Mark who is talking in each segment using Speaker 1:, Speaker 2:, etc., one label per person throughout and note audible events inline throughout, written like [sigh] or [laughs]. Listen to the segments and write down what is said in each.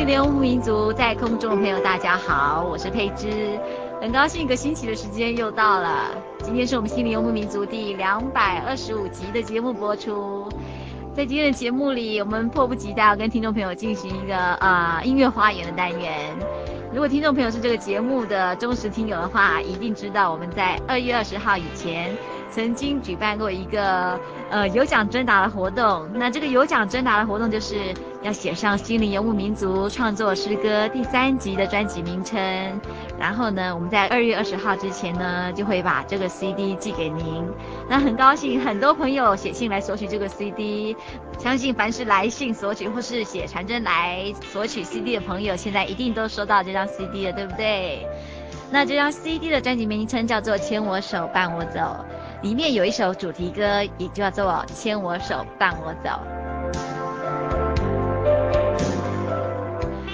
Speaker 1: 心灵乌木民族在空中的朋友，大家好，我是佩芝，很高兴一个星期的时间又到了。今天是我们心灵游牧民族第两百二十五集的节目播出。在今天的节目里，我们迫不及待要跟听众朋友进行一个呃音乐花园的单元。如果听众朋友是这个节目的忠实听友的话，一定知道我们在二月二十号以前曾经举办过一个呃有奖征答的活动。那这个有奖征答的活动就是。要写上《心灵游牧民族创作诗歌》第三集的专辑名称，然后呢，我们在二月二十号之前呢，就会把这个 CD 寄给您。那很高兴，很多朋友写信来索取这个 CD，相信凡是来信索取或是写传真来索取 CD 的朋友，现在一定都收到这张 CD 了，对不对？那这张 CD 的专辑名称叫做《牵我手，伴我走》，里面有一首主题歌，也叫做《牵我手，伴我走》。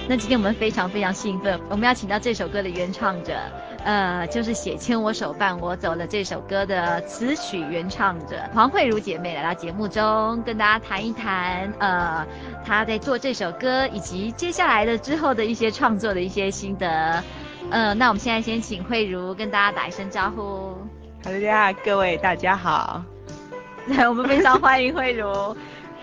Speaker 1: 那今天我们非常非常兴奋，我们要请到这首歌的原唱者，呃，就是写《牵我手，伴我走》了这首歌的词曲原唱者黄慧如姐妹来到节目中，跟大家谈一谈，呃，她在做这首歌以及接下来的之后的一些创作的一些心得。呃，那我们现在先请慧茹跟大家打一声招呼。
Speaker 2: 好的呀，各位大家好。
Speaker 1: 对，[laughs] 我们非常欢迎慧如。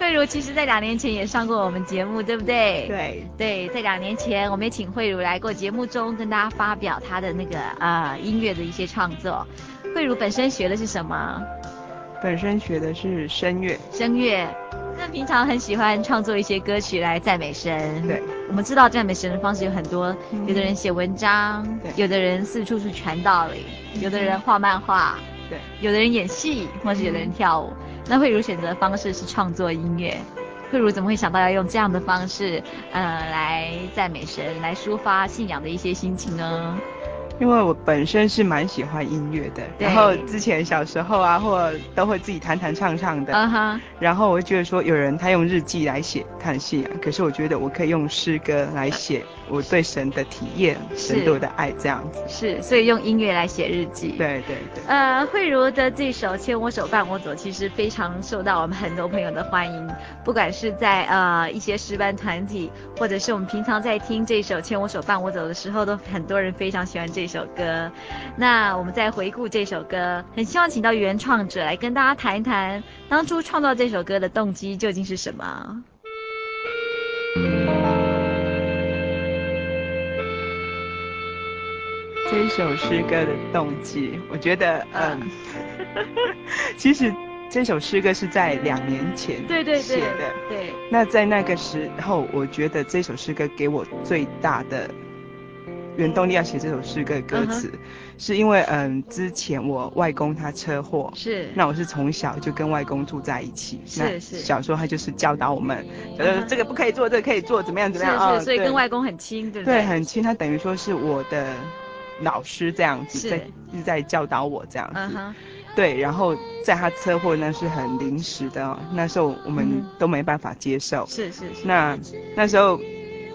Speaker 1: 惠如其实，在两年前也上过我们节目，对不对？
Speaker 2: 对
Speaker 1: 对，在两年前，我们也请慧茹来过节目中，跟大家发表她的那个啊、呃、音乐的一些创作。慧茹本身学的是什么？
Speaker 2: 本身学的是声乐。
Speaker 1: 声乐。那平常很喜欢创作一些歌曲来赞美神。
Speaker 2: 对。
Speaker 1: 我们知道赞美神的方式有很多，嗯、有的人写文章，
Speaker 2: 对。
Speaker 1: 有的人四处去传道理，有的人画漫画，
Speaker 2: 对。
Speaker 1: 有的人演戏，或是有的人跳舞。那慧茹选择的方式是创作音乐，慧茹怎么会想到要用这样的方式，呃，来赞美神，来抒发信仰的一些心情呢？
Speaker 2: 因为我本身是蛮喜欢音乐的，然后之前小时候啊，或都会自己弹弹唱唱的。嗯哼。然后我就觉得说，有人他用日记来写看信仰，可是我觉得我可以用诗歌来写我对神的体验，神对我的爱这样子。
Speaker 1: 是，所以用音乐来写日记。
Speaker 2: 对对对。
Speaker 1: 呃，慧茹的这首《牵我手，伴我走》其实非常受到我们很多朋友的欢迎，不管是在呃一些诗班团体，或者是我们平常在听这首《牵我手，伴我走》的时候，都很多人非常喜欢这。这首歌，那我们再回顾这首歌，很希望请到原创者来跟大家谈一谈，当初创造这首歌的动机究竟是什
Speaker 2: 么？这首诗歌的动机，我觉得，[laughs] 嗯，其实这首诗歌是在两年前写的，
Speaker 1: 对对对，对。
Speaker 2: 那在那个时候，我觉得这首诗歌给我最大的。原动力要写这首诗歌的歌词，uh huh. 是因为嗯，之前我外公他车祸，
Speaker 1: 是，
Speaker 2: 那我是从小就跟外公住在一起，
Speaker 1: 是是，
Speaker 2: 小时候他就是教导我们，呃、uh，huh. 这个不可以做，这个可以做，怎么样怎么样啊，
Speaker 1: 是是，所以跟外公很亲，对不对？
Speaker 2: 对，很亲，他等于说是我的老师这样子，在一直在教导我这样子。
Speaker 1: Uh huh.
Speaker 2: 对，然后在他车祸那是很临时的，哦，那时候我们都没办法接受。
Speaker 1: 是是是。
Speaker 2: 那那时候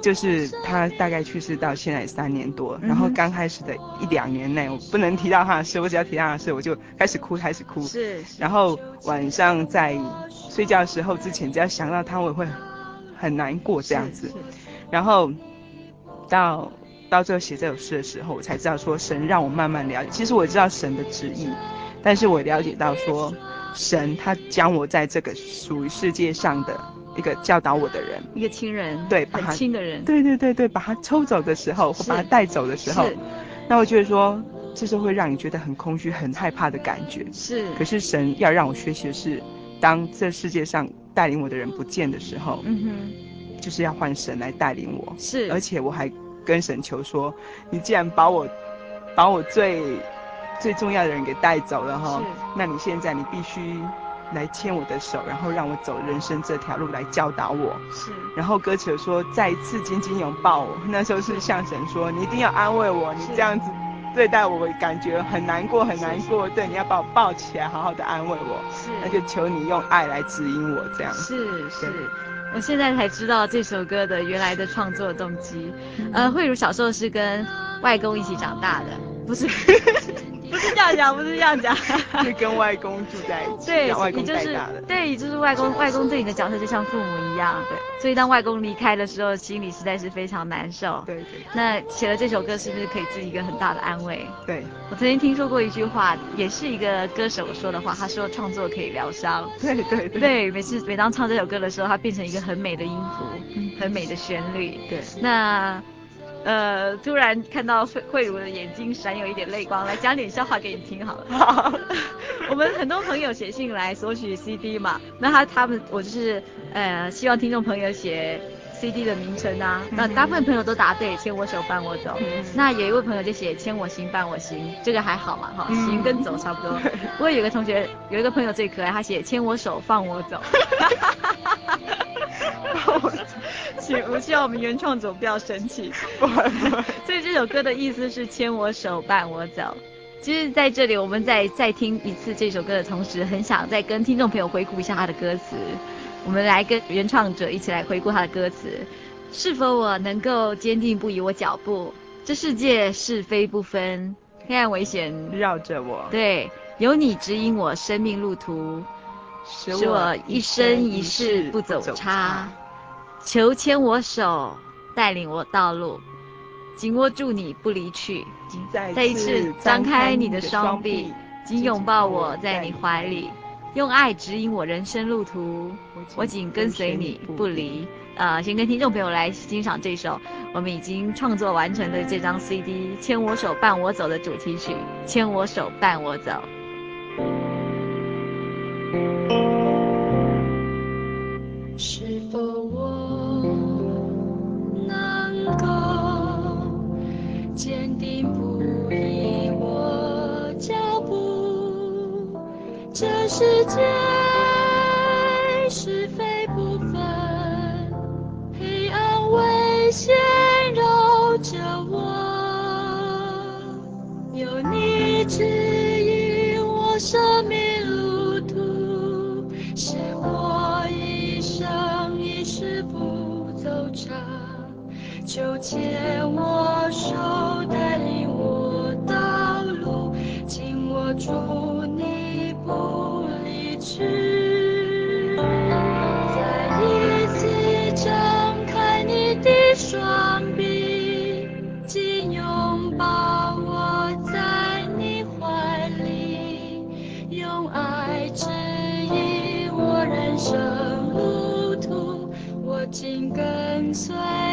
Speaker 2: 就是他大概去世到现在三年多，然后刚开始的一两年内，我不能提到他的事，我只要提到他的事，我就开始哭，开始哭。
Speaker 1: 是。是
Speaker 2: 然后晚上在睡觉的时候之前，只要想到他，我会很难过这样子。然后到到最后写这首诗的时候，我才知道说神让我慢慢了解，其实我知道神的旨意。但是我了解到说，神他将我在这个属于世界上的一个教导我的人，
Speaker 1: 一个亲人，
Speaker 2: 对，把他
Speaker 1: 亲的人，
Speaker 2: 对对对对，把他抽走的时候，或把他带走的时候，那我觉得说，这是会让你觉得很空虚、很害怕的感觉。
Speaker 1: 是。
Speaker 2: 可是神要让我学习的是，当这世界上带领我的人不见的时候，
Speaker 1: 嗯哼，
Speaker 2: 就是要换神来带领我。
Speaker 1: 是。
Speaker 2: 而且我还跟神求说，你既然把我，把我最。最重要的人给带走了哈，那你现在你必须来牵我的手，然后让我走人生这条路来教导我。
Speaker 1: 是。
Speaker 2: 然后歌词说再一次紧紧拥抱我，[laughs] 那时候是向神说，你一定要安慰我，你这样子对待我，我感觉很难过很难过。对，你要把我抱起来，好好的安慰我。
Speaker 1: 是。
Speaker 2: 那就求你用爱来指引我这样。
Speaker 1: 是是。我现在才知道这首歌的原来的创作动机。嗯、呃，慧茹小时候是跟外公一起长大的，不是。[laughs] 不是这样讲，不是这样讲，[laughs]
Speaker 2: 是跟外公住在一起，
Speaker 1: 对，
Speaker 2: 外公
Speaker 1: 带大的，对，就是外公，外公对你的角色就像父母一样，对，所以当外公离开的时候，心里实在是非常难受，
Speaker 2: 对对。
Speaker 1: 那写了这首歌，是不是可以自己一个很大的安慰？
Speaker 2: 对，
Speaker 1: 我曾经听说过一句话，也是一个歌手说的话，他说创作可以疗伤，
Speaker 2: 对对对，
Speaker 1: 对，每次每当唱这首歌的时候，它变成一个很美的音符，很美的旋律，
Speaker 2: 对，
Speaker 1: 那。呃，突然看到慧慧茹的眼睛闪有一点泪光，来讲点笑话给你听好了。[laughs] 好，[laughs] 我们很多朋友写信来索取 CD 嘛，那他他们我就是呃希望听众朋友写 CD 的名称啊，那大部分朋友都答对，牵我手伴我走。嗯、那有一位朋友就写牵我行伴我行，这个还好嘛哈，行跟走差不多。嗯、[laughs] 不过有个同学有一个朋友最可爱，他写牵我手放我走。请我希望我们原创组不要生气。不会不会。[laughs] 所以这首歌的意思是牵我手伴我走。其实在这里，我们在再听一次这首歌的同时，很想再跟听众朋友回顾一下他的歌词。我们来跟原创者一起来回顾他的歌词。是否我能够坚定不移我脚步？这世界是非不分，黑暗危险
Speaker 2: 绕着我。
Speaker 1: 对，有你指引我生命路途，使我一生一世不走差。求牵我手，带领我道路，紧握住你不离去。再一次张开你的双臂，紧拥抱我在你怀里，用爱指引我人生路途。我紧跟随你不离。呃，先跟听众朋友来欣赏这首我们已经创作完成的这张 CD《牵我手伴我走》的主题曲《牵我手伴我走》。
Speaker 3: 世界是非不分，黑暗危险绕着我，有你指引我生命路途，使我一生一世不走差，求牵我手。带领我道路，紧握住跟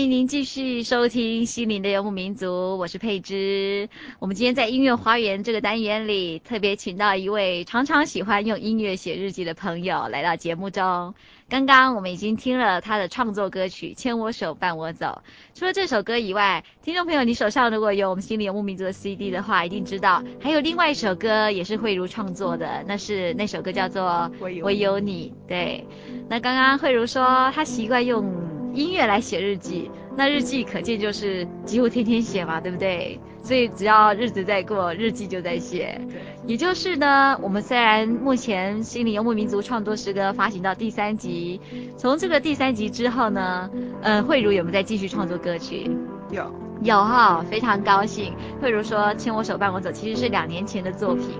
Speaker 1: 欢迎您继续收听《心灵的游牧民族》，我是佩芝。我们今天在音乐花园这个单元里，特别请到一位常常喜欢用音乐写日记的朋友来到节目中。刚刚我们已经听了他的创作歌曲《牵我手，伴我走》。除了这首歌以外，听众朋友，你手上如果有我们《心灵游牧民族》的 CD 的话，一定知道还有另外一首歌也是慧茹创作的，那是那首歌叫做《我有，有你》。对，那刚刚慧茹说她习惯用。音乐来写日记，那日记可见就是几乎天天写嘛，对不对？所以只要日子在过，日记就在写。对，也就是呢，我们虽然目前《心灵游牧民族》创作诗歌发行到第三集，从这个第三集之后呢，呃，慧茹有没有再继续创作歌曲？
Speaker 2: 有，
Speaker 1: 有哈，非常高兴。慧茹说《牵我手，伴我走》其实是两年前的作品，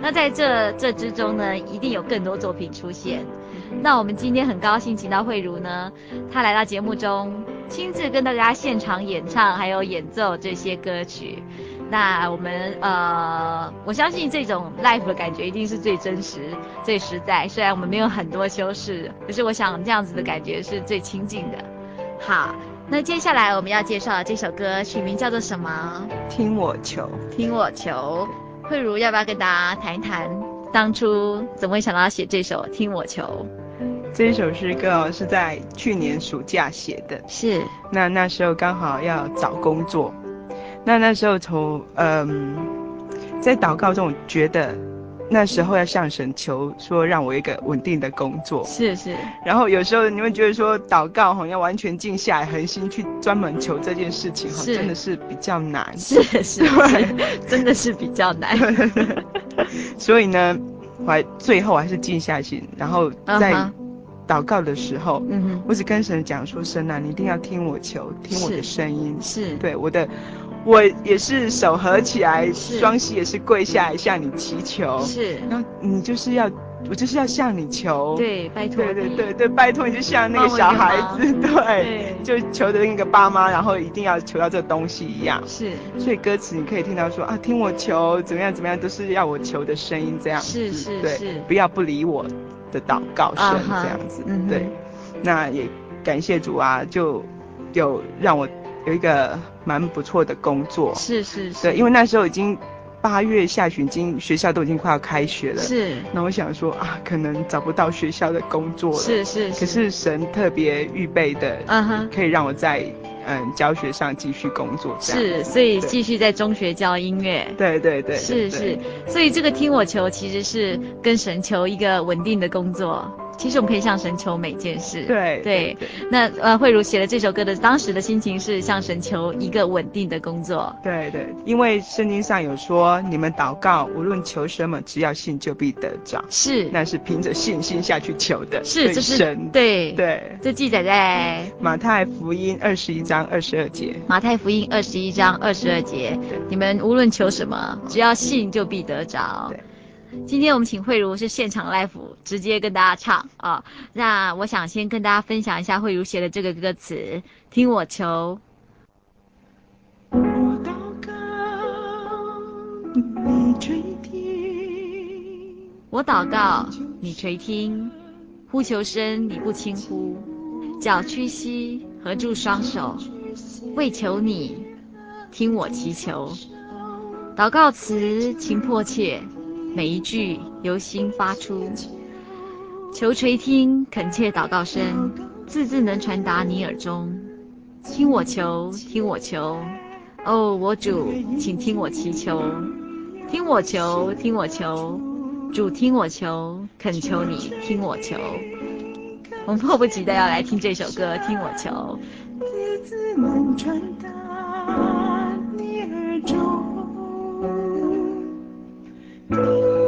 Speaker 1: 那在这这之中呢，一定有更多作品出现。[laughs] 那我们今天很高兴请到慧茹呢，她来到节目中，亲自跟大家现场演唱，还有演奏这些歌曲。那我们呃，我相信这种 life 的感觉一定是最真实、最实在。虽然我们没有很多修饰，可是我想这样子的感觉是最亲近的。好，那接下来我们要介绍的这首歌曲名叫做什么？
Speaker 2: 听我求，
Speaker 1: 听我求。慧茹要不要跟大家谈一谈，当初怎么会想到要写这首《听我求》？
Speaker 2: 这一首诗歌是在去年暑假写的，
Speaker 1: 是。
Speaker 2: 那那时候刚好要找工作，那那时候从嗯，在祷告中觉得那时候要向神求说让我一个稳定的工作，
Speaker 1: 是是。
Speaker 2: 然后有时候你会觉得说祷告好像要完全静下来，恒心去专门求这件事情哈，真的是比较难，
Speaker 1: 是是，是，[laughs] 真的是比较难。[laughs]
Speaker 2: 所以呢，我还最后还是静下心，然后在。Uh-huh. 祷告的时候，嗯哼，我只跟神讲说：“神啊，你一定要听我求，听我的声音。是”是对我的，我也是手合起来，双膝也是跪下来向你祈求。是，然后你就是要，我就是要向你求。
Speaker 1: 对，拜托。对
Speaker 2: 对对对，拜托你就像那个小孩子，对，对，就求的那个爸妈，然后一定要求到这个东西一样。是，所以歌词你可以听到说啊，听我求，怎么样怎么样，都是要我求的声音这样。是是是，对，不要不理我。的祷告声这样子，uh -huh, 对、嗯，那也感谢主啊，就有让我有一个蛮不错的工作，是是是，对，因为那时候已经八月下旬，经学校都已经快要开学了，是，那我想说啊，可能找不到学校的工作了，是是，是，可是神特别预备的，嗯哼，可以让我在嗯教学上继续工作，
Speaker 1: 是，所以继续在中学教音乐，
Speaker 2: 对对对，对，
Speaker 1: 是是，所以这个听我求其实是跟神求一个稳定的工作。其实我们可以向神求每件事。对对，对。那呃，慧如写了这首歌的当时的心情是向神求一个稳定的工作。
Speaker 2: 对对，因为圣经上有说，你们祷告无论求什么，只要信就必得着。是。那是凭着信心下去求的。是，这是神。对对。这记载在马太福音二十一章二十二节。
Speaker 1: 马太福音二十一章二十二节，你们无论求什么，只要信就必得着。对。今天我们请慧如是现场 live 直接跟大家唱啊，那我想先跟大家分享一下慧如写的这个歌词，听我求。
Speaker 3: 我祷告，你垂听，
Speaker 1: 我祷告，你垂听，呼求声你不轻呼，脚屈膝，合住双手，为求你听我祈求。
Speaker 2: 祷告词情迫切，每一句由心发出，求垂听恳切祷告声，字字能传达你耳中。听我求，听我求，哦，我主，请听我祈求，听我求，听我求，主听我求，恳求你听我求。我们迫不及待要来听这首歌，听我求。字字能传达你耳中 Thank you.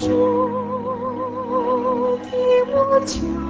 Speaker 2: 主替我救。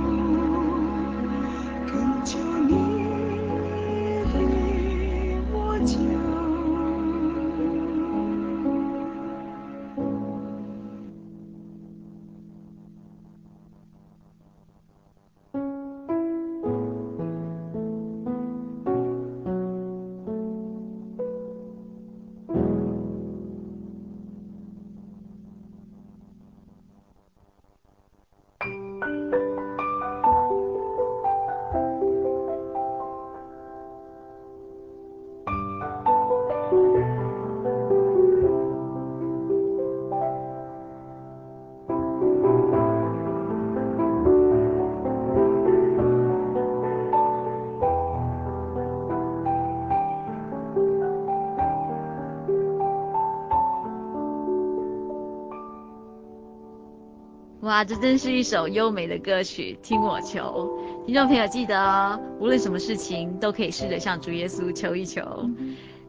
Speaker 2: 哇，这真是一首优美的歌曲，听我求。听众朋友记得哦，无论什么事情都可以试着向主耶稣求一求。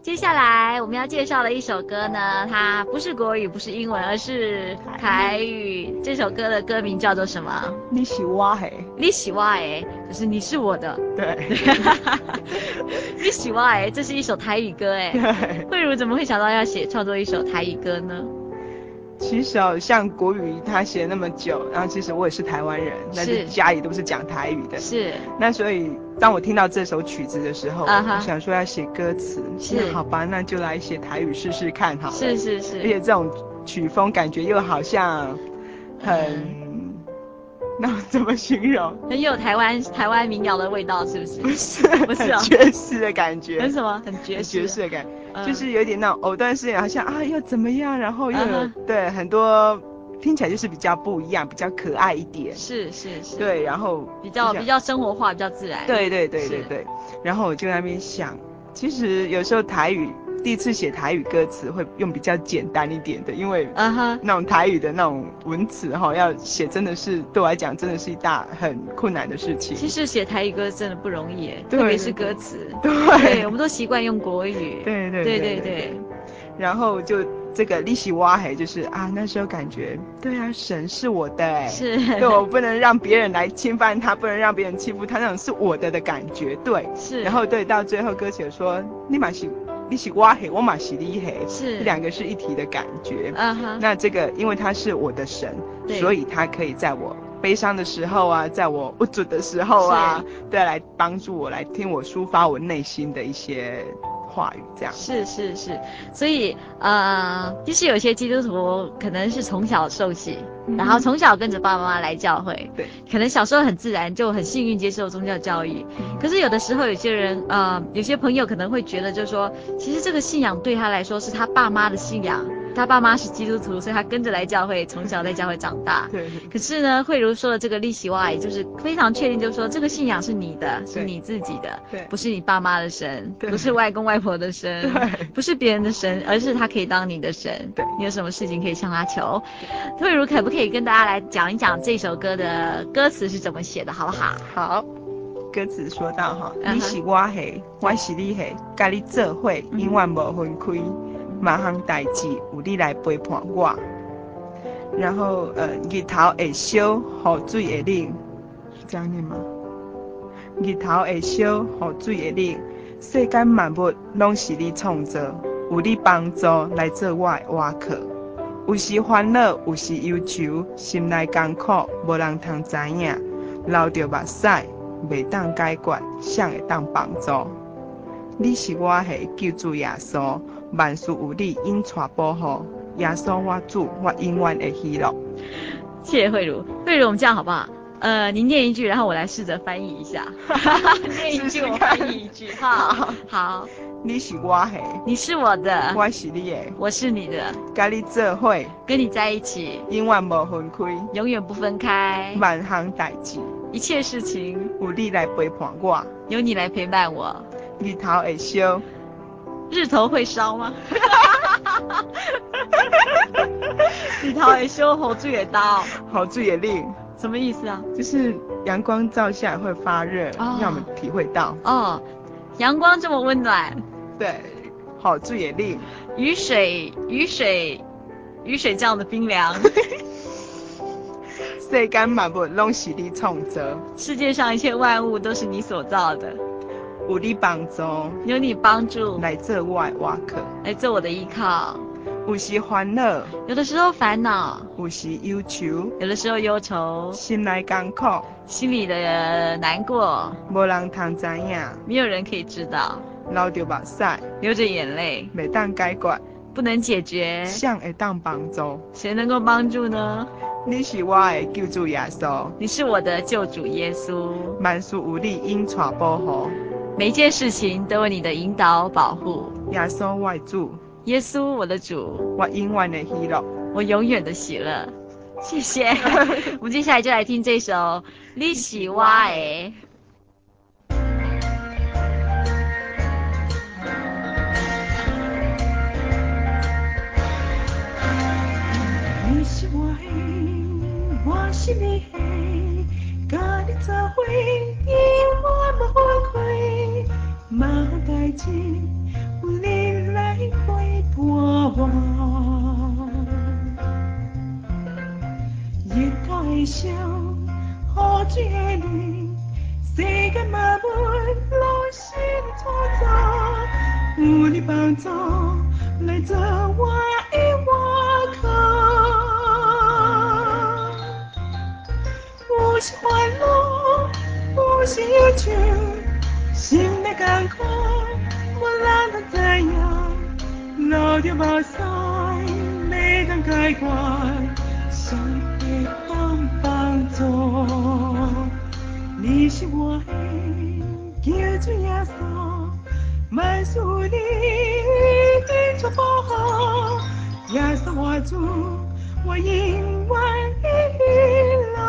Speaker 2: 接下来我们要介绍的一首歌呢，它不是国语，不是英文，而是台语。这首歌的歌名叫做什么？
Speaker 1: 你是我的，
Speaker 2: 你是我诶，就是你是我的。
Speaker 1: 对。
Speaker 2: 你喜我诶，这是一首台语歌哎。对。慧茹怎么会想到要写创作一首台语歌呢？
Speaker 1: 其实哦，像国语他写那么久，然后其实我也是台湾人，但是家里都是讲台语的。
Speaker 2: 是。
Speaker 1: 那所以当我听到这首曲子的时候，uh huh. 我想说要写歌词，是。那好吧，那就来写台语试试看好了。
Speaker 2: 是是是。
Speaker 1: 而且这种曲风感觉又好像很，嗯、那怎么形容？
Speaker 2: 很有台湾台湾民谣的味道，是不是？
Speaker 1: 不是，不是、哦、爵士的感觉。
Speaker 2: 很什么？很爵士。
Speaker 1: 爵士的感觉。就是有点那种藕断丝连，好像啊要怎么样，然后又有、uh. 对很多听起来就是比较不一样，比较可爱一点。
Speaker 2: 是是是。
Speaker 1: 对，然后
Speaker 2: 比较比较生活化，比较自然。
Speaker 1: 对对对对对。然后我就在那边想，其实有时候台语
Speaker 2: 第一次写台语歌词会用比较简单一点的，因为啊哈，那种台语的那种文词哈，要写真的是对我来讲真的是一大很困难的事情。
Speaker 1: 其实写台语歌真的不容易，特别是歌词。
Speaker 2: 对，
Speaker 1: 对，我们都习惯用国语。
Speaker 2: 对对对
Speaker 1: 对对对。
Speaker 2: 然后就这个利息挖黑，就是啊，那时候感觉，对啊，神是我的哎，
Speaker 1: 是，
Speaker 2: 对，我不能让别人来侵犯他，不能让别人欺负他，那种是我的的感觉，对，
Speaker 1: 是。
Speaker 2: 然后对，到最后歌词说，立马是利息挖黑，我马是利黑，
Speaker 1: 是，
Speaker 2: 这两个是一体的感觉。
Speaker 1: 嗯哼。
Speaker 2: 那这个，因为他是我的神，所以他可以在我悲伤的时候啊，在我不准的时候啊，对，来帮助我，来听我抒发我内心的一些。话语这样
Speaker 1: 是是是，所以呃，其实有些基督徒可能是从小受洗，嗯、然后从小跟着爸爸妈妈来教会，
Speaker 2: 对，
Speaker 1: 可能小时候很自然就很幸运接受宗教教育。嗯、可是有的时候有些人呃，有些朋友可能会觉得就是说，其实这个信仰对他来说是他爸妈的信仰。他爸妈是基督徒，所以他跟着来教会，从小在教会长大。
Speaker 2: 对。
Speaker 1: 可是呢，慧茹说的这个利息哇，也就是非常确定，就是说这个信仰是你的，是你自己的，
Speaker 2: 对，
Speaker 1: 不是你爸妈的神，
Speaker 2: 对，
Speaker 1: 不是外公外婆的神，
Speaker 2: 对，
Speaker 1: 不是别人的神，而是他可以当你的神。
Speaker 2: 对。
Speaker 1: 你有什么事情可以向他求？慧茹可不可以跟大家来讲一讲这首歌的歌词是怎么写的，好不好？
Speaker 2: 好。歌词说到哈，你是我的，我是你的，甲你做伙，永远无分开。万项代志有你来陪伴我，然后呃，日头会烧，雨水会冷，是这样念吗？日头会烧，雨水会冷，世间万物拢是你创造，有你帮助来做我的倚靠。有时烦恼，有时忧愁，心内艰苦，无人通知影，流着目屎，袂当解决，谁会当帮助？你是我的救主耶稣。万事有你因带保护，耶稣我主，我永远会喜乐。
Speaker 1: 谢谢慧如，慧如，我们这样好不好？呃，您念一句，然后我来试着翻译一下。[laughs] 念一句，我翻译一句。好，好。
Speaker 2: 你是我的，
Speaker 1: 你是我的，
Speaker 2: 我是你的，
Speaker 1: 我是你的。
Speaker 2: 跟你做伙，
Speaker 1: 跟你在一起，
Speaker 2: 永远不分开，
Speaker 1: 永远不分开。
Speaker 2: 万行代志，
Speaker 1: 一切事情
Speaker 2: 有你来陪伴我，
Speaker 1: 有你来陪伴我。
Speaker 2: 日头会烧。
Speaker 1: 日头会烧吗？日头会烧，雨水会倒，
Speaker 2: 雨水会冷，
Speaker 1: 什么意思啊？
Speaker 2: 就是阳光照下来会发热，让我们体会到。
Speaker 1: 哦，阳光这么温暖。
Speaker 2: 对，雨水也冷。
Speaker 1: 雨水，雨水，雨水这样的冰凉。[laughs]
Speaker 2: 世间万物拢是你创造，
Speaker 1: 世界上一切万物都是你所造的。
Speaker 2: 有你帮助，
Speaker 1: 有你帮助，
Speaker 2: 来做我的倚靠，
Speaker 1: 来做我的依靠。
Speaker 2: 有时烦恼，
Speaker 1: 有的时候烦恼；
Speaker 2: 有时忧愁，
Speaker 1: 有的时候忧愁。
Speaker 2: 心内艰苦，
Speaker 1: 心里的难过，
Speaker 2: 无人通知影，
Speaker 1: 没有人可以知道。
Speaker 2: 流着目屎，
Speaker 1: 流着眼泪，
Speaker 2: 每当解决，
Speaker 1: 不能解决。
Speaker 2: 谁会当帮助？
Speaker 1: 谁能够帮助呢？
Speaker 2: 你是我的救主耶稣，
Speaker 1: 你是我的救主耶稣。
Speaker 2: 万事有你因带保护。
Speaker 1: 每一件事情都有你的引导保护。
Speaker 2: 耶稣我主，
Speaker 1: 耶稣我的主，
Speaker 2: 我永远的喜乐，
Speaker 1: 我永远的喜乐。谢谢。[laughs] 我们接下来就来听这首《你是我的》。
Speaker 3: 你是我的，我是你的，跟你做伙，永远不分开。万项代志有你来陪伴我，日头会烧，雨水会冷，世间万物拢是你创造，有你帮助来做我的倚靠，有时欢乐，有时忧愁。心内艰苦，影，流着目屎，袂当解决，谁会当帮助？你是我的救主耶稣，万事你引带保护，耶稣我主，我永远的喜乐。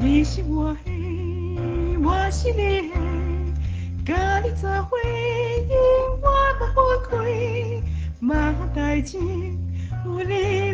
Speaker 3: 你是我的，我是你的，
Speaker 2: 甲你做经无力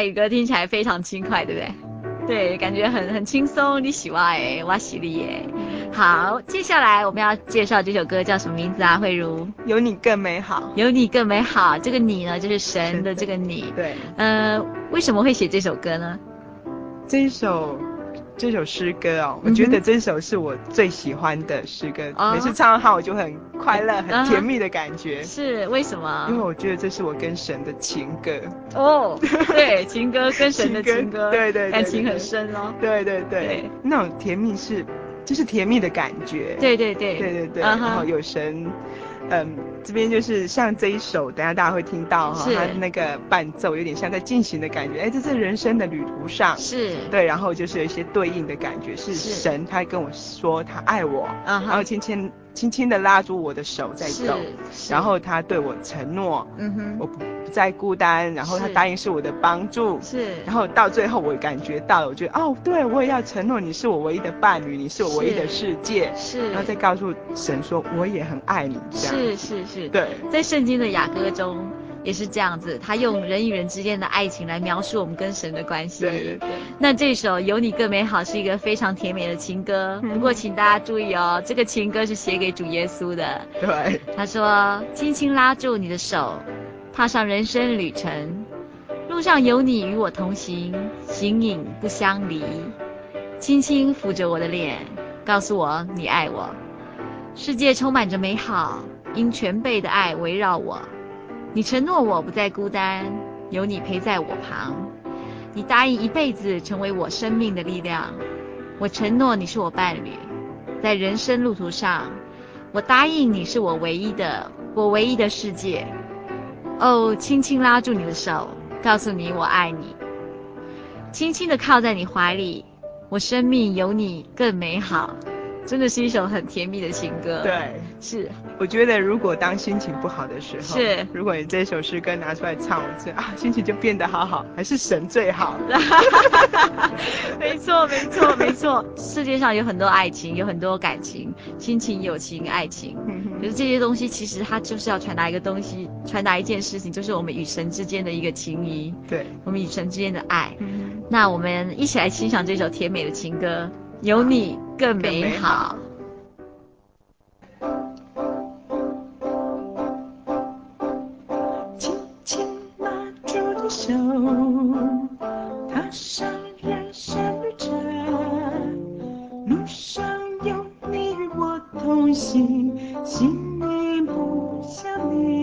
Speaker 2: 台
Speaker 1: 语歌听起来非常轻快，对不对？对，感觉很很轻松。你喜欢哎，我喜你耶。好，接下来我们要介绍这首歌叫什么名字啊？慧如，
Speaker 2: 有你更美好，
Speaker 1: 有你更美好。这个你呢，就是神的这个你。
Speaker 2: 对。
Speaker 1: 呃，为什么会写这首歌呢？
Speaker 2: 这一首。这首诗歌哦，我觉得这首是我最喜欢的诗歌，嗯、每次唱它我就很快乐、很甜蜜的感觉。
Speaker 1: 是为什么？
Speaker 2: 因为我觉得这是我跟神的情歌。
Speaker 1: 哦，对，情歌跟神的 [laughs] 情歌，
Speaker 2: 对，对对，
Speaker 1: 感情很深哦。
Speaker 2: 对对对，对那种甜蜜是，就是甜蜜的感觉。
Speaker 1: 对对对，
Speaker 2: 对对对，然后有神。嗯，这边就是像这一首，等下大家会听到哈，它那个伴奏有点像在进行的感觉。哎，这是人生的旅途上，
Speaker 1: 是。
Speaker 2: 对，然后就是有一些对应的感觉，是神他跟我说他爱我，然后轻轻轻轻的拉住我的手在走，然后他对我承诺，嗯哼，我不不再孤单，然后他答应是我的帮助，
Speaker 1: 是，
Speaker 2: 然后到最后我感觉到了，我觉得哦，对我也要承诺你是我唯一的伴侣，你是我唯一的世界，
Speaker 1: 是，
Speaker 2: 然后再告诉神说我也很爱你，这样。
Speaker 1: 是是是，
Speaker 2: 对，
Speaker 1: 在圣经的雅歌中也是这样子，他用人与人之间的爱情来描述我们跟神的关系。
Speaker 2: 对对对。
Speaker 1: 那这首有你更美好是一个非常甜美的情歌，不过请大家注意哦，这个情歌是写给主耶稣的。
Speaker 2: 对。
Speaker 1: 他说：“轻轻拉住你的手，踏上人生旅程，路上有你与我同行，形影不相离。轻轻抚着我的脸，告诉我你爱我。”世界充满着美好，因全备的爱围绕我。你承诺我不再孤单，有你陪在我旁。你答应一辈子成为我生命的力量。我承诺你是我伴侣，在人生路途上，我答应你是我唯一的，我唯一的世界。哦，轻轻拉住你的手，告诉你我爱你，轻轻地靠在你怀里，我生命有你更美好。真的是一首很甜蜜的情歌。
Speaker 2: 对，
Speaker 1: 是。
Speaker 2: 我觉得如果当心情不好的时候，
Speaker 1: 是。
Speaker 2: 如果你这首诗歌拿出来唱，我觉得啊，心情就变得好好，还是神最好。[laughs]
Speaker 1: 没错，没错，没错。世界上有很多爱情，有很多感情，亲情、友情、爱情。可是这些东西其实它就是要传达一个东西，传达一件事情，就是我们与神之间的一个情谊。
Speaker 2: 对。
Speaker 1: 我们与神之间的爱。那我们一起来欣赏这首甜美的情歌。有你更美好。
Speaker 2: 轻轻拉住你手，踏上人生旅程，路上有你与我同行，心灵不想你，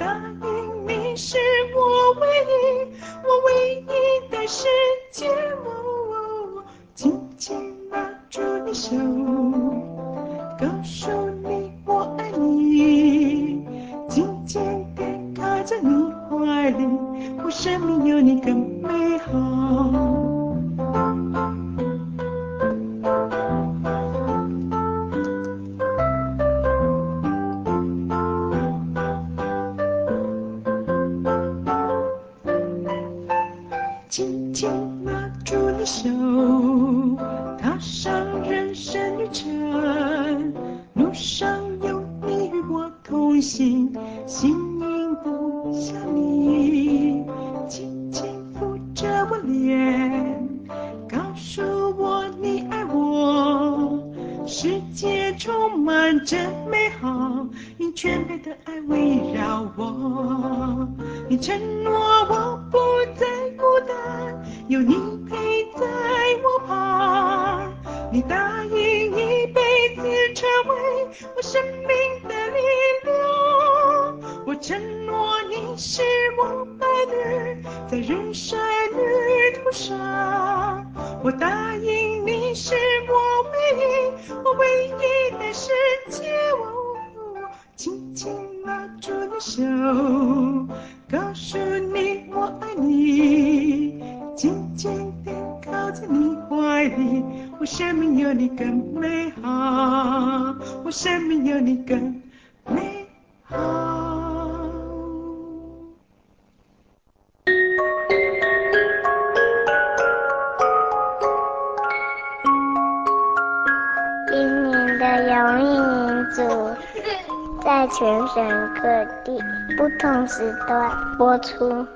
Speaker 2: 我
Speaker 4: 笑出。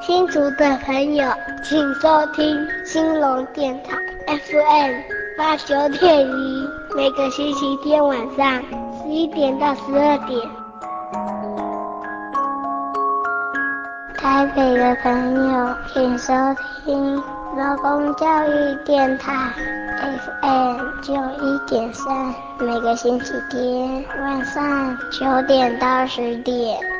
Speaker 4: 新竹的朋友，请收听兴隆电台 FM 八九点一，每个星期天晚上十一点到十二点。台北的朋友，请收听劳工教育电台。FM 九一点三，每个星期天晚上九点到十点。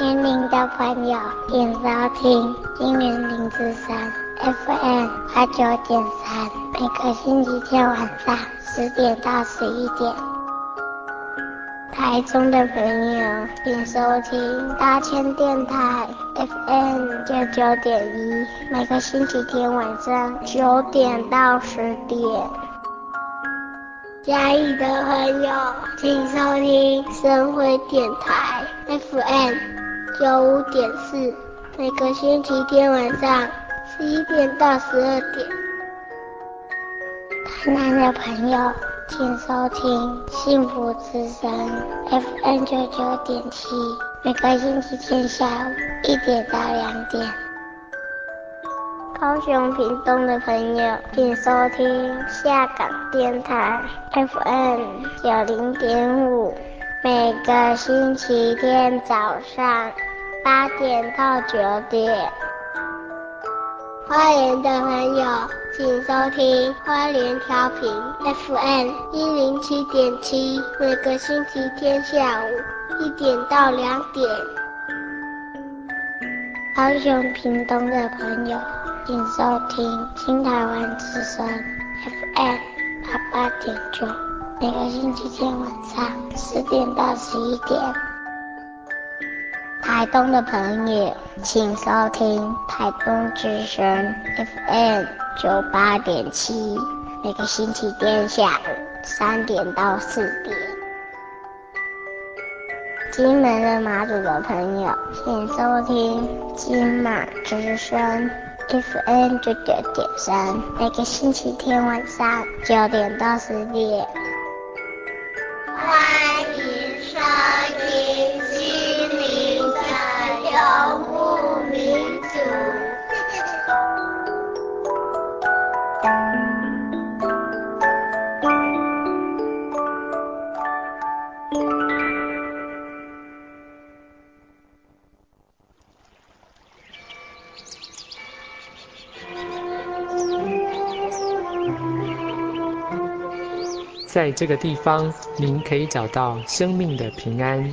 Speaker 4: 年龄的朋友，请收听金源零之三 FM 八九点三，每个星期天晚上十点到十一点。台中的朋友，请收听大千电台 FM 九九点一，每个星期天晚上九点到十点。嘉义的朋友，请收听深辉电台 FM 九五点四，每个星期天晚上十一点到十二点。台南的朋友。请收听幸福之声 FM 九九点七，每个星期天下午一点到两点。高雄屏东的朋友，请收听下港电台 FM 九零点五，每个星期天早上八点到九点。花莲的朋友。请收听花莲调频 FM 一零七点七，每个星期天下午一点到两点。高雄屏东的朋友，请收听新台湾之声 FM 八八点九，每个星期天晚上十点到十一点。台东的朋友，请收听台东之声 FM 九八点七，每个星期天下午三点到四点。金门的马祖的朋友，请收听金马之声 FM 九九点三，每个星期天晚上九点到十点。的游牧民族。
Speaker 5: 在这个地方，您可以找到生命的平安。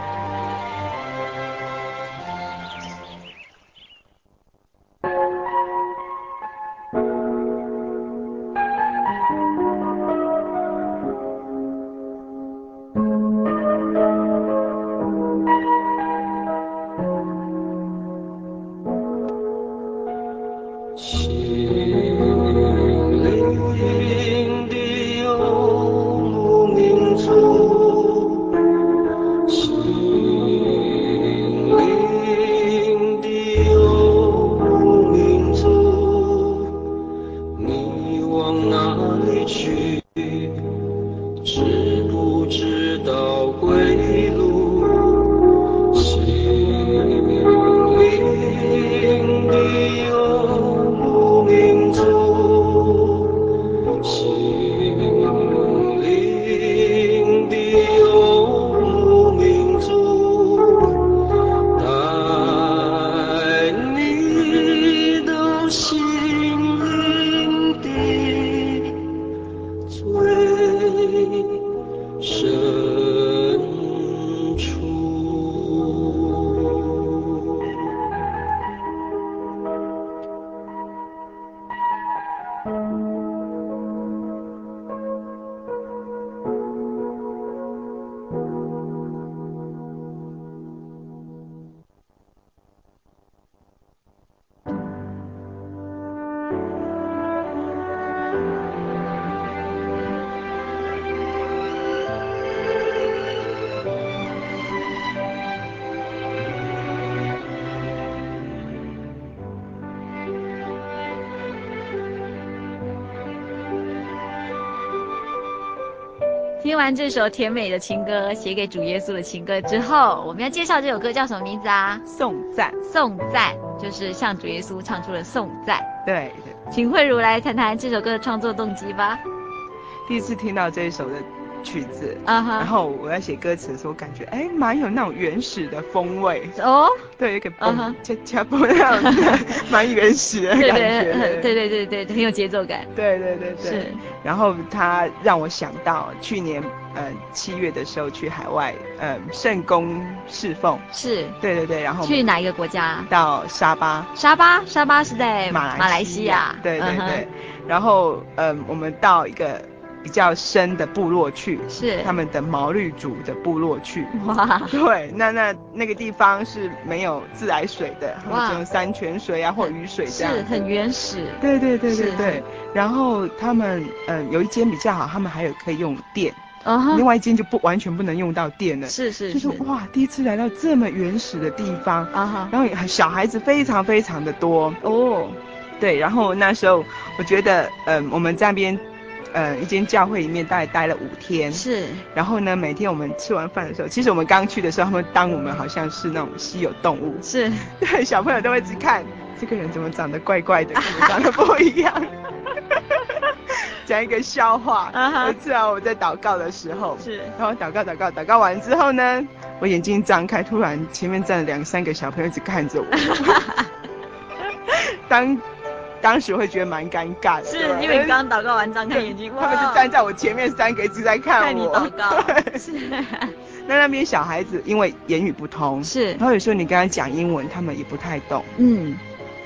Speaker 1: 完这首甜美的情歌，写给主耶稣的情歌之后，我们要介绍这首歌叫什么名字啊？
Speaker 2: 颂赞，
Speaker 1: 颂赞就是向主耶稣唱出了颂赞。
Speaker 2: 对，
Speaker 1: 请慧茹来谈谈这首歌的创作动机吧。
Speaker 2: 第一次听到这一首的曲子
Speaker 1: 啊哈
Speaker 2: 然后我在写歌词的时候，感觉哎，蛮有那种原始的风味
Speaker 1: 哦。Oh?
Speaker 2: 对，一个嘣恰恰嘣那样子，蛮原始的感觉。[laughs]
Speaker 1: 对对对对对，很有节奏感。
Speaker 2: 对对对对。是。然后他让我想到去年呃七月的时候去海外呃圣宫侍奉。是。对对对，然后
Speaker 1: 去哪一个国家？
Speaker 2: 到沙巴。
Speaker 1: 沙巴，沙巴是在马来马来西亚。
Speaker 2: 对对对。然后嗯、呃，我们到一个。比较深的部落去，是。他们的毛绿族的部落去。哇，对，那那那个地方是没有自来水的，哇，只有山泉水啊或雨水这样，
Speaker 1: 是很原始。
Speaker 2: 对对对对对。然后他们嗯有一间比较好，他们还有可以用电，另外一间就不完全不能用到电了。
Speaker 1: 是是，
Speaker 2: 就是哇，第一次来到这么原始的地方。啊哈，然后小孩子非常非常的多。哦，对，然后那时候我觉得嗯我们在那边。呃，一间教会里面大概待了五天，是。然后呢，每天我们吃完饭的时候，其实我们刚去的时候，他们当我们好像是那种稀有动物，是。[laughs] 对，小朋友都会去看这个人怎么长得怪怪的，跟我长得不一样。[laughs] 讲一个笑话，有一次啊，我在祷告的时候，是。然后祷告祷告祷告完之后呢，我眼睛张开，突然前面站了两三个小朋友一直看着我。[laughs] 当。当时会觉得蛮尴尬的，
Speaker 1: 是因为你刚刚祷告完，张开眼睛，
Speaker 2: 他们就站在我前面三个一直在看我，
Speaker 1: 看你祷告，
Speaker 2: 对 [laughs] 是。[laughs] 那那边小孩子因为言语不通，
Speaker 1: 是，
Speaker 2: 然后有时候你跟他讲英文，他们也不太懂，
Speaker 1: 嗯，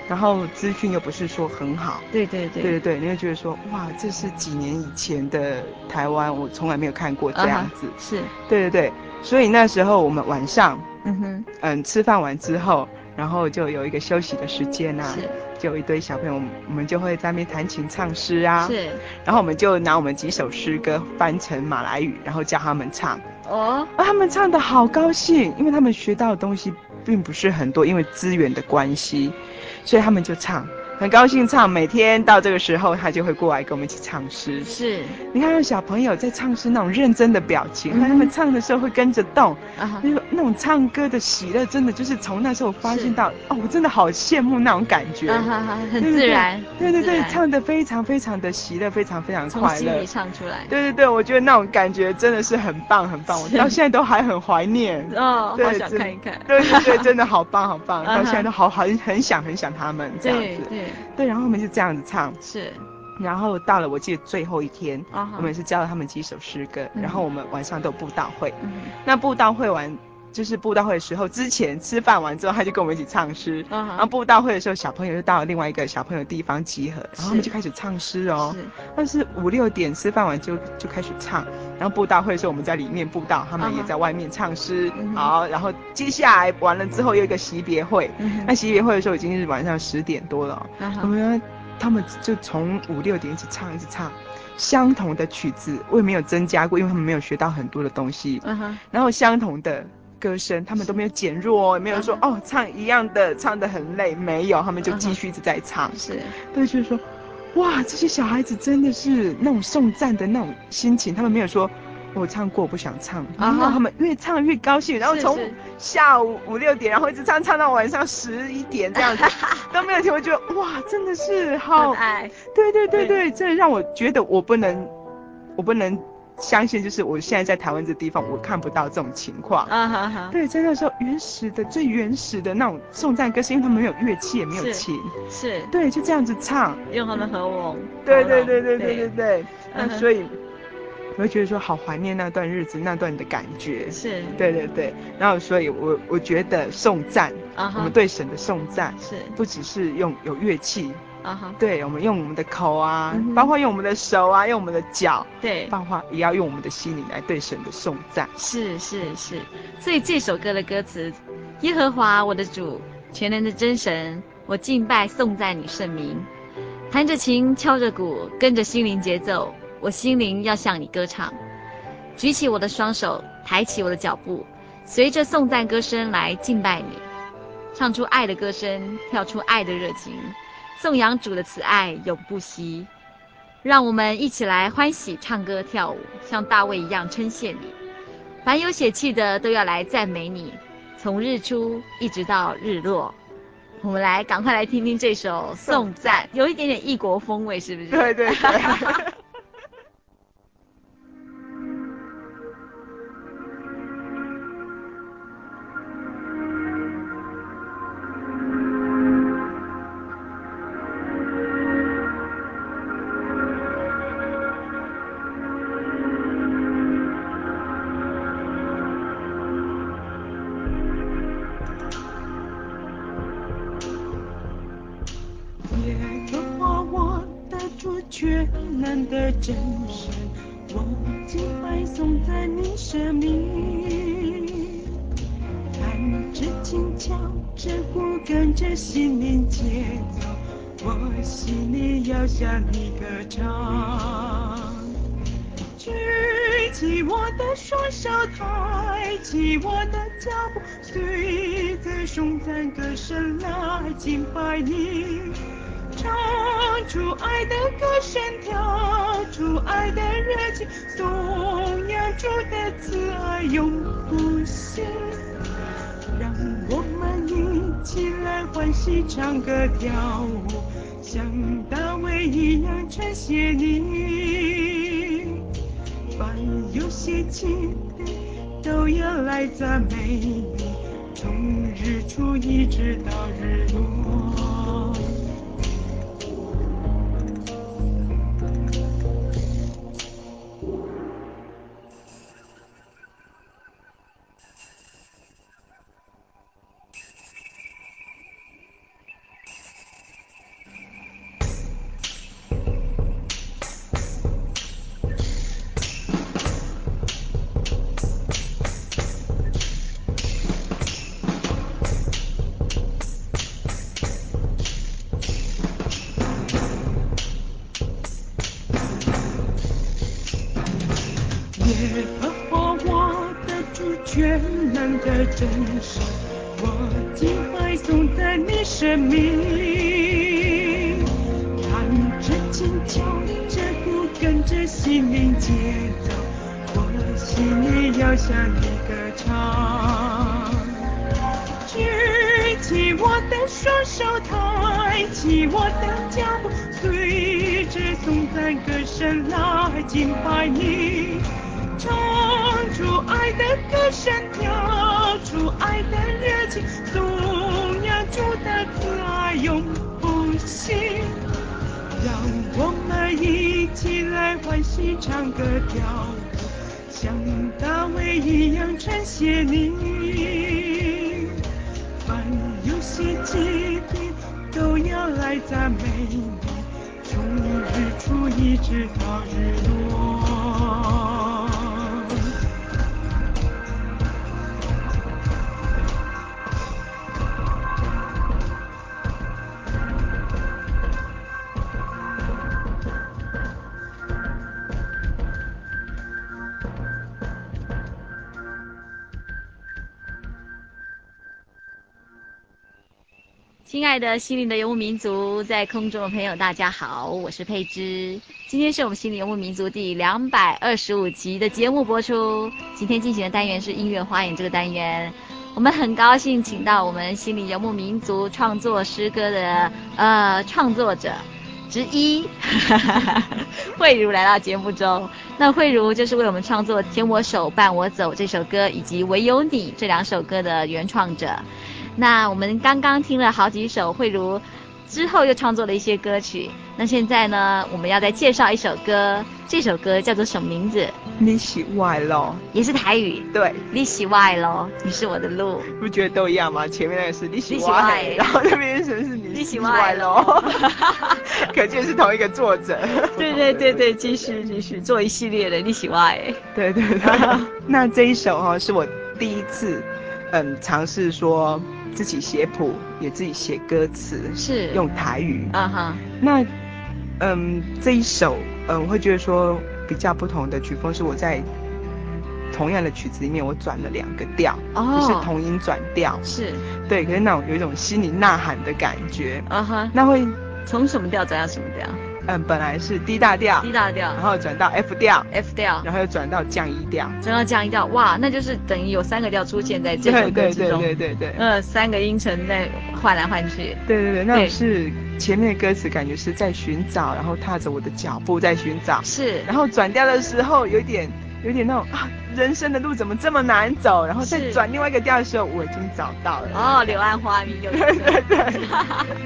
Speaker 2: 然后资讯又不是说很好，
Speaker 1: 对对对，
Speaker 2: 对对对，你会觉得说，哇，这是几年以前的台湾，我从来没有看过这样子，uh -huh,
Speaker 1: 是，
Speaker 2: 对对对，所以那时候我们晚上，
Speaker 1: 嗯哼，
Speaker 2: 嗯，吃饭完之后，然后就有一个休息的时间啊，
Speaker 1: 是。
Speaker 2: 就有一堆小朋友，我们就会在那边弹琴唱诗啊，
Speaker 1: 是，
Speaker 2: 然后我们就拿我们几首诗歌翻成马来语，然后教他们唱。
Speaker 1: 哦，
Speaker 2: 啊，他们唱的好高兴，因为他们学到的东西并不是很多，因为资源的关系，所以他们就唱。很高兴唱，每天到这个时候，他就会过来跟我们一起唱诗。
Speaker 1: 是，
Speaker 2: 你看，有小朋友在唱诗那种认真的表情，他们唱的时候会跟着动，
Speaker 1: 啊，
Speaker 2: 那种那种唱歌的喜乐，真的就是从那时候发现到，哦，我真的好羡慕那种感觉，
Speaker 1: 啊哈哈，很自然，
Speaker 2: 对对对，唱的非常非常的喜乐，非常非常快乐，从
Speaker 1: 心里唱出来。
Speaker 2: 对对对，我觉得那种感觉真的是很棒很棒，我到现在都还很怀念。[laughs]
Speaker 1: 哦，好想看一看。
Speaker 2: 对对对，真的好棒好棒，到现在都好很很想很想他们这样子。对
Speaker 1: 对
Speaker 2: 对，然后我们就。这样子唱，
Speaker 1: 是，
Speaker 2: 然后到了我记得最后一天，uh -huh. 我们也是教了他们几首诗歌，uh. 然后我们晚上都有布道会，uh. 那布道会完就是布道会的时候，之前吃饭完之后，他就跟我们一起唱诗，uh -huh. 然后布道会的时候，小朋友就到了另外一个小朋友的地方集合，然后他们就开始唱诗哦，是，但是五六点吃饭完就就开始唱，然后布道会的时候我们在里面布道，他们也在外面唱诗，uh -huh. 好，然后接下来完了之后又一个惜别会，uh -huh. 那惜别会的时候已经是晚上十点多了，uh. 我们。他们就从五六点一直唱，一直唱相同的曲子，我也没有增加过，因为他们没有学到很多的东西。然后相同的歌声，他们都没有减弱哦，也没有说、uh. 哦唱一样的唱的很累，没有，他们就继续一直在唱。是、uh。对，就是说，哇，这些小孩子真的是那种送赞的那种心情，他们没有说。我唱过，我不想唱。然后他们越唱越高兴，然后从下午五六点，然后一直唱唱到晚上十一点这样子，[laughs] 都没有停。我觉得哇，真的是好爱。对对对对，这让我觉得我不能，我不能相信，就是我现在在台湾这地方，我看不到这种情况。啊哈哈。对，在那时候原始的最原始的那种颂赞歌，是因为他们没有乐器，也没有琴。是。对，就这样子唱，
Speaker 1: 用他们和我。
Speaker 2: 对对对对对对对。那所以。我会觉得说好怀念那段日子，那段的感觉。是，对对对。然后，所以我我觉得颂赞，uh. 我们对神的颂赞是不只是用有乐器，啊哈，对，我们用我们的口啊，uh. 包括用我们的手啊，用我们的脚，对，包括也要用我们的心灵来对神的颂赞。
Speaker 1: 是是是。所以这首歌的歌词：耶和华我的主，全能的真神，我敬拜颂赞你圣名，弹着琴，敲着鼓，跟着心灵节奏。我心灵要向你歌唱，举起我的双手，抬起我的脚步，随着颂赞歌声来敬拜你，唱出爱的歌声，跳出爱的热情，颂扬主的慈爱永不息。让我们一起来欢喜唱歌跳舞，像大卫一样称谢你。凡有血气的都要来赞美你，从日出一直到日落。我们来赶快来听听这首颂赞，有一点点异国风味，是不是？
Speaker 2: 对对对。[laughs] 心灵节奏，我心里要向你歌唱。举起我的双手，抬起我的脚步，随着颂赞歌声来敬拜你。唱出爱的歌声，跳出爱的热情，颂扬主的慈爱永不息。你唱歌跳舞，像大卫一样称谢你。凡有血气的都要来赞美你，从日出一直到日落。
Speaker 1: 亲爱的心灵的游牧民族，在空中的朋友，大家好，我是佩芝。今天是我们心灵游牧民族第两百二十五集的节目播出。今天进行的单元是音乐花园这个单元，我们很高兴请到我们心灵游牧民族创作诗歌的呃创作者之一，[laughs] 慧如来到节目中。那慧如就是为我们创作《牵我手，伴我走》这首歌，以及《唯有你》这两首歌的原创者。那我们刚刚听了好几首慧茹，之后又创作了一些歌曲。那现在呢，我们要再介绍一首歌，这首歌叫做什么名字？
Speaker 2: 你是我的路，
Speaker 1: 也是台语。
Speaker 2: 对，
Speaker 1: 你是我的路，你是我的路，
Speaker 2: 不觉得都一样吗？前面那个是你是我的，然后那边是是你是我的路，[laughs] 可见是同一个作者。
Speaker 1: 对对对对，继续继续做一系列的你是我的。
Speaker 2: 对对对，[laughs] 那这一首哈是我第一次嗯尝试说。自己写谱，也自己写歌词，
Speaker 1: 是
Speaker 2: 用台语。
Speaker 1: 啊哈。
Speaker 2: 那，嗯，这一首，嗯，我会觉得说比较不同的曲风是我在同样的曲子里面，我转了两个调，
Speaker 1: 哦，
Speaker 2: 就是同音转调。
Speaker 1: 是。
Speaker 2: 对，可是那种有一种心里呐喊的感觉。
Speaker 1: 啊哈。
Speaker 2: 那会
Speaker 1: 从什么调转到什么调？
Speaker 2: 嗯，本来是 D 大调
Speaker 1: ，D 大调，
Speaker 2: 然后转到 F 调
Speaker 1: ，F 调，
Speaker 2: 然后又转到降一调，
Speaker 1: 转到降一调，哇，那就是等于有三个调出现在这首歌之中，
Speaker 2: 对对对对对，
Speaker 1: 呃，三个音程在换来换去，
Speaker 2: 对对对，那种是前面的歌词感觉是在寻找，然后踏着我的脚步在寻找，
Speaker 1: 是，
Speaker 2: 然后转调的时候有点。有点那种啊，人生的路怎么这么难走？然后再转另外一个调的时候，我已经找到了。
Speaker 1: 哦，柳暗花明又一村。
Speaker 2: 对对对。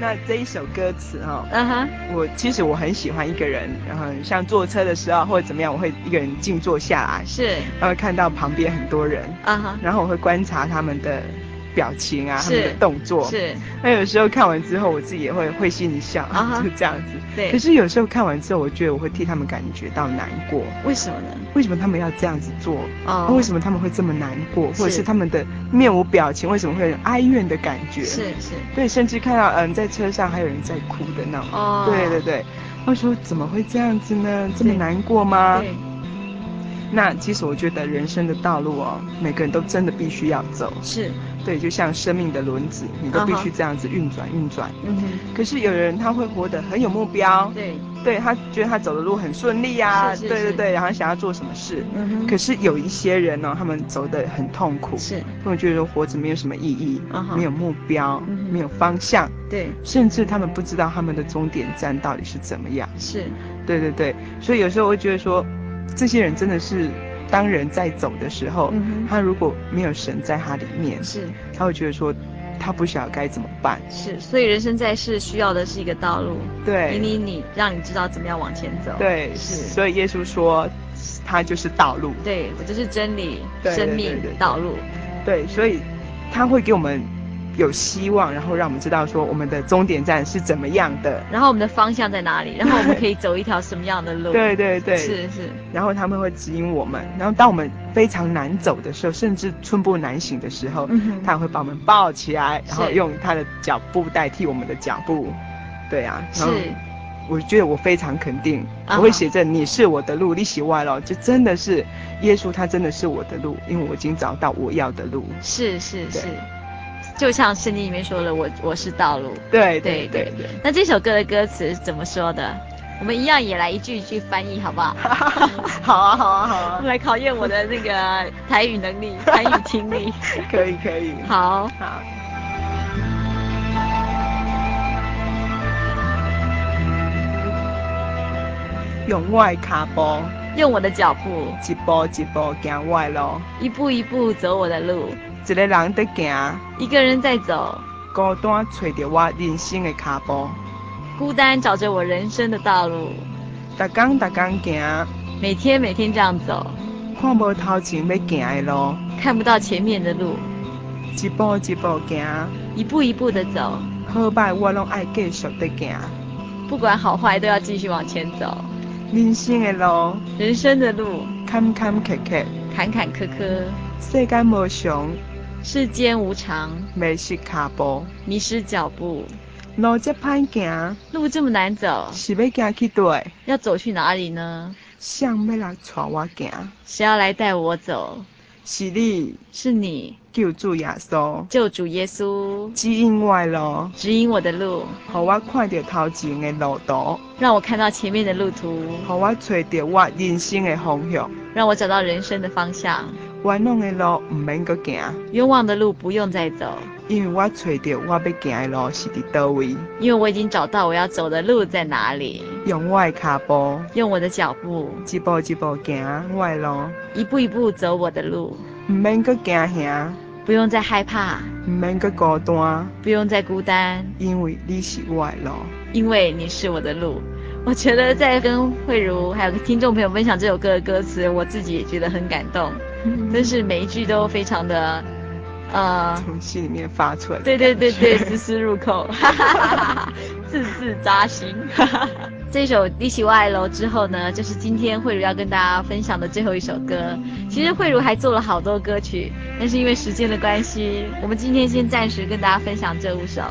Speaker 2: 那这一首歌词哈，嗯哼，我其实我很喜欢一个人，然后像坐车的时候或者怎么样，我会一个人静坐下来，
Speaker 1: 是，
Speaker 2: 然后看到旁边很多人，嗯哼，然后我会观察他们的。表情啊，他们的动作
Speaker 1: 是。
Speaker 2: 那有时候看完之后，我自己也会会心一笑，uh -huh. 就这样子。
Speaker 1: 对。
Speaker 2: 可是有时候看完之后，我觉得我会替他们感觉到难过。
Speaker 1: 为什么呢？
Speaker 2: 为什么他们要这样子做？
Speaker 1: 哦、
Speaker 2: uh -huh.。为什么他们会这么难过？或者是他们的面无表情，为什么会有哀怨的感觉？
Speaker 1: 是是。
Speaker 2: 对，甚至看到嗯，在车上还有人在哭的那种。哦、uh。对对对。我说怎么会这样子呢？这么难过吗？对。那其实我觉得人生的道路哦，每个人都真的必须要走。
Speaker 1: 是。
Speaker 2: 对，就像生命的轮子，你都必须这样子运转运转。
Speaker 1: 嗯哼。
Speaker 2: 可是有人他会活得很有目标。
Speaker 1: 对。
Speaker 2: 对，他觉得他走的路很顺利啊。
Speaker 1: 是是是。
Speaker 2: 对对对，然后想要做什么事。
Speaker 1: 嗯哼。
Speaker 2: 可是有一些人呢、哦，他们走得很痛苦。
Speaker 1: 是。
Speaker 2: 他们觉得活着没有什么意
Speaker 1: 义。
Speaker 2: 没有目
Speaker 1: 标。
Speaker 2: 没有方向。
Speaker 1: 对。
Speaker 2: 甚至他们不知道他们的终点站到底是怎么样。
Speaker 1: 是。
Speaker 2: 对对对，所以有时候我会觉得说，这些人真的是。当人在走的时候，嗯，他如果没有神在他里面，
Speaker 1: 是，
Speaker 2: 他会觉得说，他不晓得该怎么办。
Speaker 1: 是，所以人生在世需要的是一个道路，
Speaker 2: 对，
Speaker 1: 引领你，让你知道怎么样往前走。
Speaker 2: 对，是。所以耶稣说，他就是道路。
Speaker 1: 对，我就是真理，生命道路。
Speaker 2: 对，所以他会给我们。有希望，然后让我们知道说我们的终点站是怎么样的，
Speaker 1: 然后我们的方向在哪里，然后我们可以走一条什么样的路？
Speaker 2: 对对对，
Speaker 1: 是是。
Speaker 2: 然后他们会指引我们，然后当我们非常难走的时候，甚至寸步难行的时候，嗯、他会把我们抱起来，然后用他的脚步代替我们的脚步。对啊，
Speaker 1: 是。
Speaker 2: 我觉得我非常肯定，我会写着你是我的路，你喜外了，就真的是耶稣，他真的是我的路，因为我已经找到我要的路。
Speaker 1: 是是是，就像圣经里面说的，我我是道路。
Speaker 2: 对对对对。
Speaker 1: 那这首歌的歌词是怎么说的？我们一样也来一句一句翻译，好不好？[laughs]
Speaker 2: 好啊好啊好啊！
Speaker 1: 来考验我的那个台语能力、[laughs] 台语听力。
Speaker 2: 可以可以。
Speaker 1: 好。
Speaker 2: 好。用我的脚步，
Speaker 1: 用我的脚步，
Speaker 2: 一步一步行我的路，
Speaker 1: 一步一步走我的路。
Speaker 2: 一个人在行，
Speaker 1: 一个人在走，
Speaker 2: 孤单找着我人生的脚步，
Speaker 1: 孤单找着我人生的道路。
Speaker 2: 逐天逐天行，
Speaker 1: 每天每天这样走，
Speaker 2: 看无头前要行的路，
Speaker 1: 看不到前面的路，
Speaker 2: 一步一步行，
Speaker 1: 一步一步的走。
Speaker 2: 好歹我拢爱继续的行，
Speaker 1: 不管好坏都要继续往前走。
Speaker 2: 人生的路，
Speaker 1: 人生的路，
Speaker 2: 坎坎坷坷，
Speaker 1: 坎坎坷坷。
Speaker 2: 世间无常，
Speaker 1: 世间无常。
Speaker 2: 迷失脚步，
Speaker 1: 迷失脚步。
Speaker 2: 路这歹行，
Speaker 1: 路这么难走，
Speaker 2: 是要行去对？
Speaker 1: 要走去哪里呢？
Speaker 2: 想要来带我行，
Speaker 1: 谁要来带我走？
Speaker 2: 是你，
Speaker 1: 是你，
Speaker 2: 救主耶稣，
Speaker 1: 救主耶稣，
Speaker 2: 指引我
Speaker 1: 指引我的路，
Speaker 2: 让我看到头前的路途，
Speaker 1: 让我看到前面的路途，
Speaker 2: 让我找到我人生的方向，
Speaker 1: 让我找到人生的方向。
Speaker 2: 冤枉的路唔免搁行，
Speaker 1: 冤枉的路不用再走，
Speaker 2: 因为我找到我要行的路是伫叨位，
Speaker 1: 因为我已经找到我要走的路在哪里。
Speaker 2: 用我的脚步，
Speaker 1: 用我的脚步，
Speaker 2: 一步一步行我的路，
Speaker 1: 一步一步走我的路，
Speaker 2: 唔免搁惊吓，
Speaker 1: 不用再害怕，
Speaker 2: 唔免搁孤单，
Speaker 1: 不用再孤单，
Speaker 2: 因为你是我的路，
Speaker 1: 因为你是我的路。[laughs] 我觉得在跟慧茹还有听众朋友分享这首歌的歌词，我自己也觉得很感动，真是每一句都非常的。呃，
Speaker 2: 从心里面发出来。
Speaker 1: 对对对对，丝丝入扣，[laughs] 字字扎心。[laughs] 这首《你是我的路》之后呢，就是今天慧茹要跟大家分享的最后一首歌。其实慧茹还做了好多歌曲，但是因为时间的关系，我们今天先暂时跟大家分享这五首。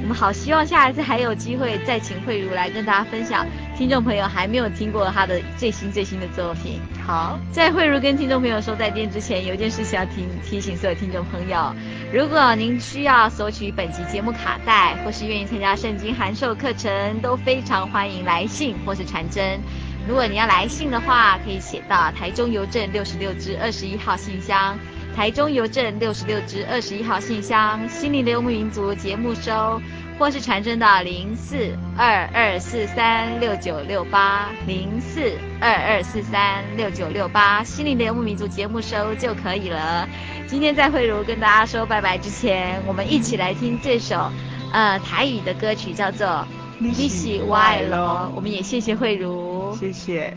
Speaker 1: 我们好希望下一次还有机会再请慧如来跟大家分享。听众朋友还没有听过她的最新最新的作品。好，在慧如跟听众朋友说再见之前，有一件事情要提提醒所有听众朋友：如果您需要索取本集节目卡带，或是愿意参加圣经函授课程，都非常欢迎来信或是传真。如果你要来信的话，可以写到台中邮政六十六支二十一号信箱，台中邮政六十六支二十一号信箱，心灵的游牧民族节目收。或是传真到零四二二四三六九六八零四二二四三六九六八，心灵的游牧民族节目收就可以了。今天在慧如跟大家说拜拜之前，我们一起来听这首呃台语的歌曲，叫做《你是我的路》。我们也谢谢慧如，
Speaker 2: 谢
Speaker 6: 谢。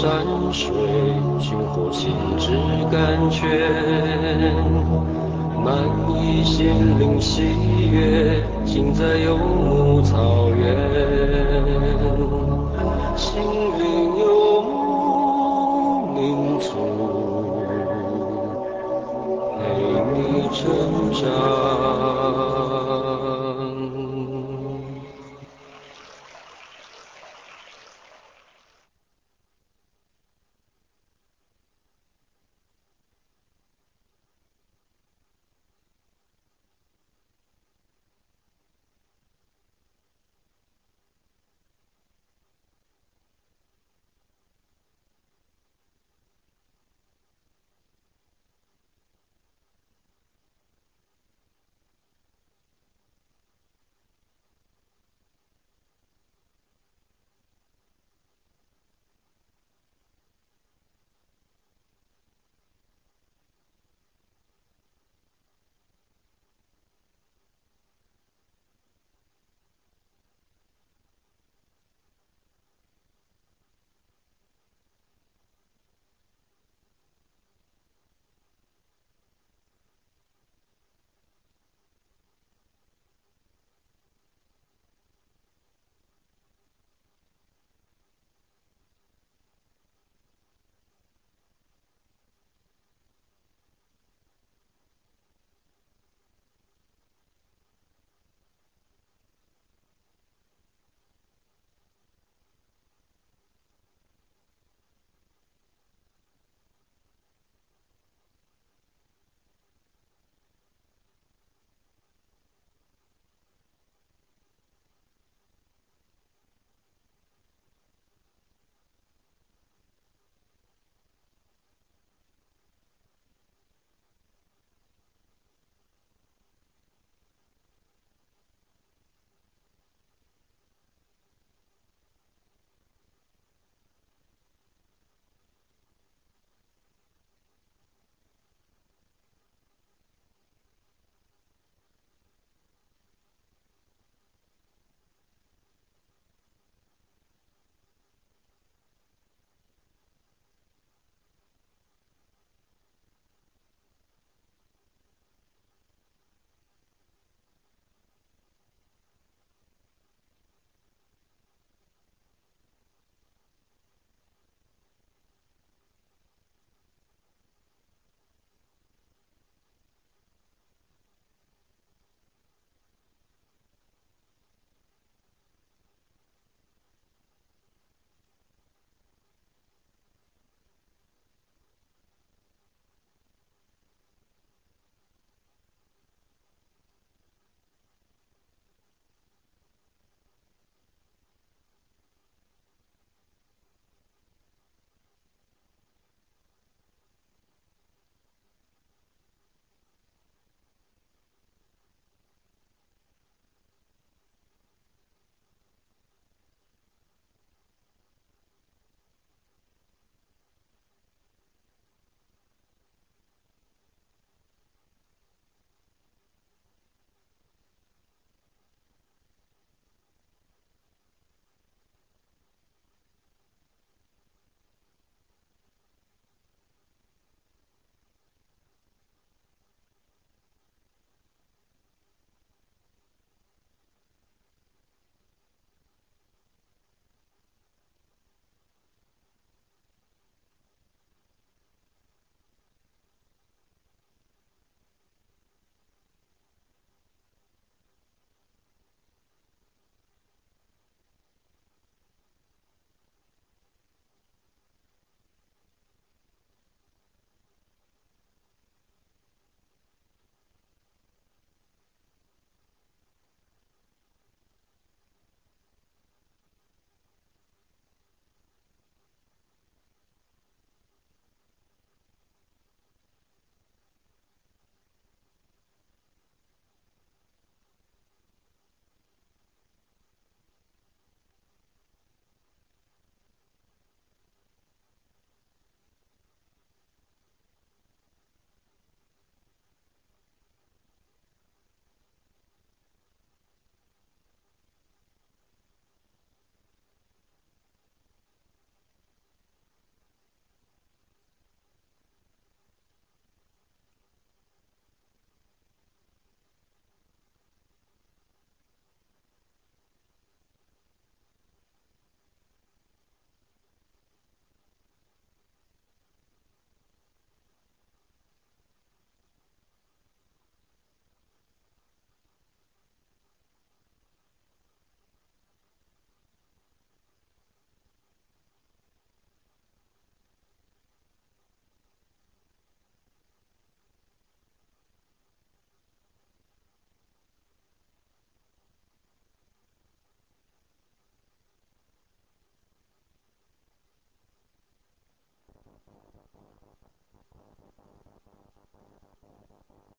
Speaker 5: 山水，寻获心之甘泉。满溢心灵喜悦，尽在游牧草原。心运游牧民族，陪你成长。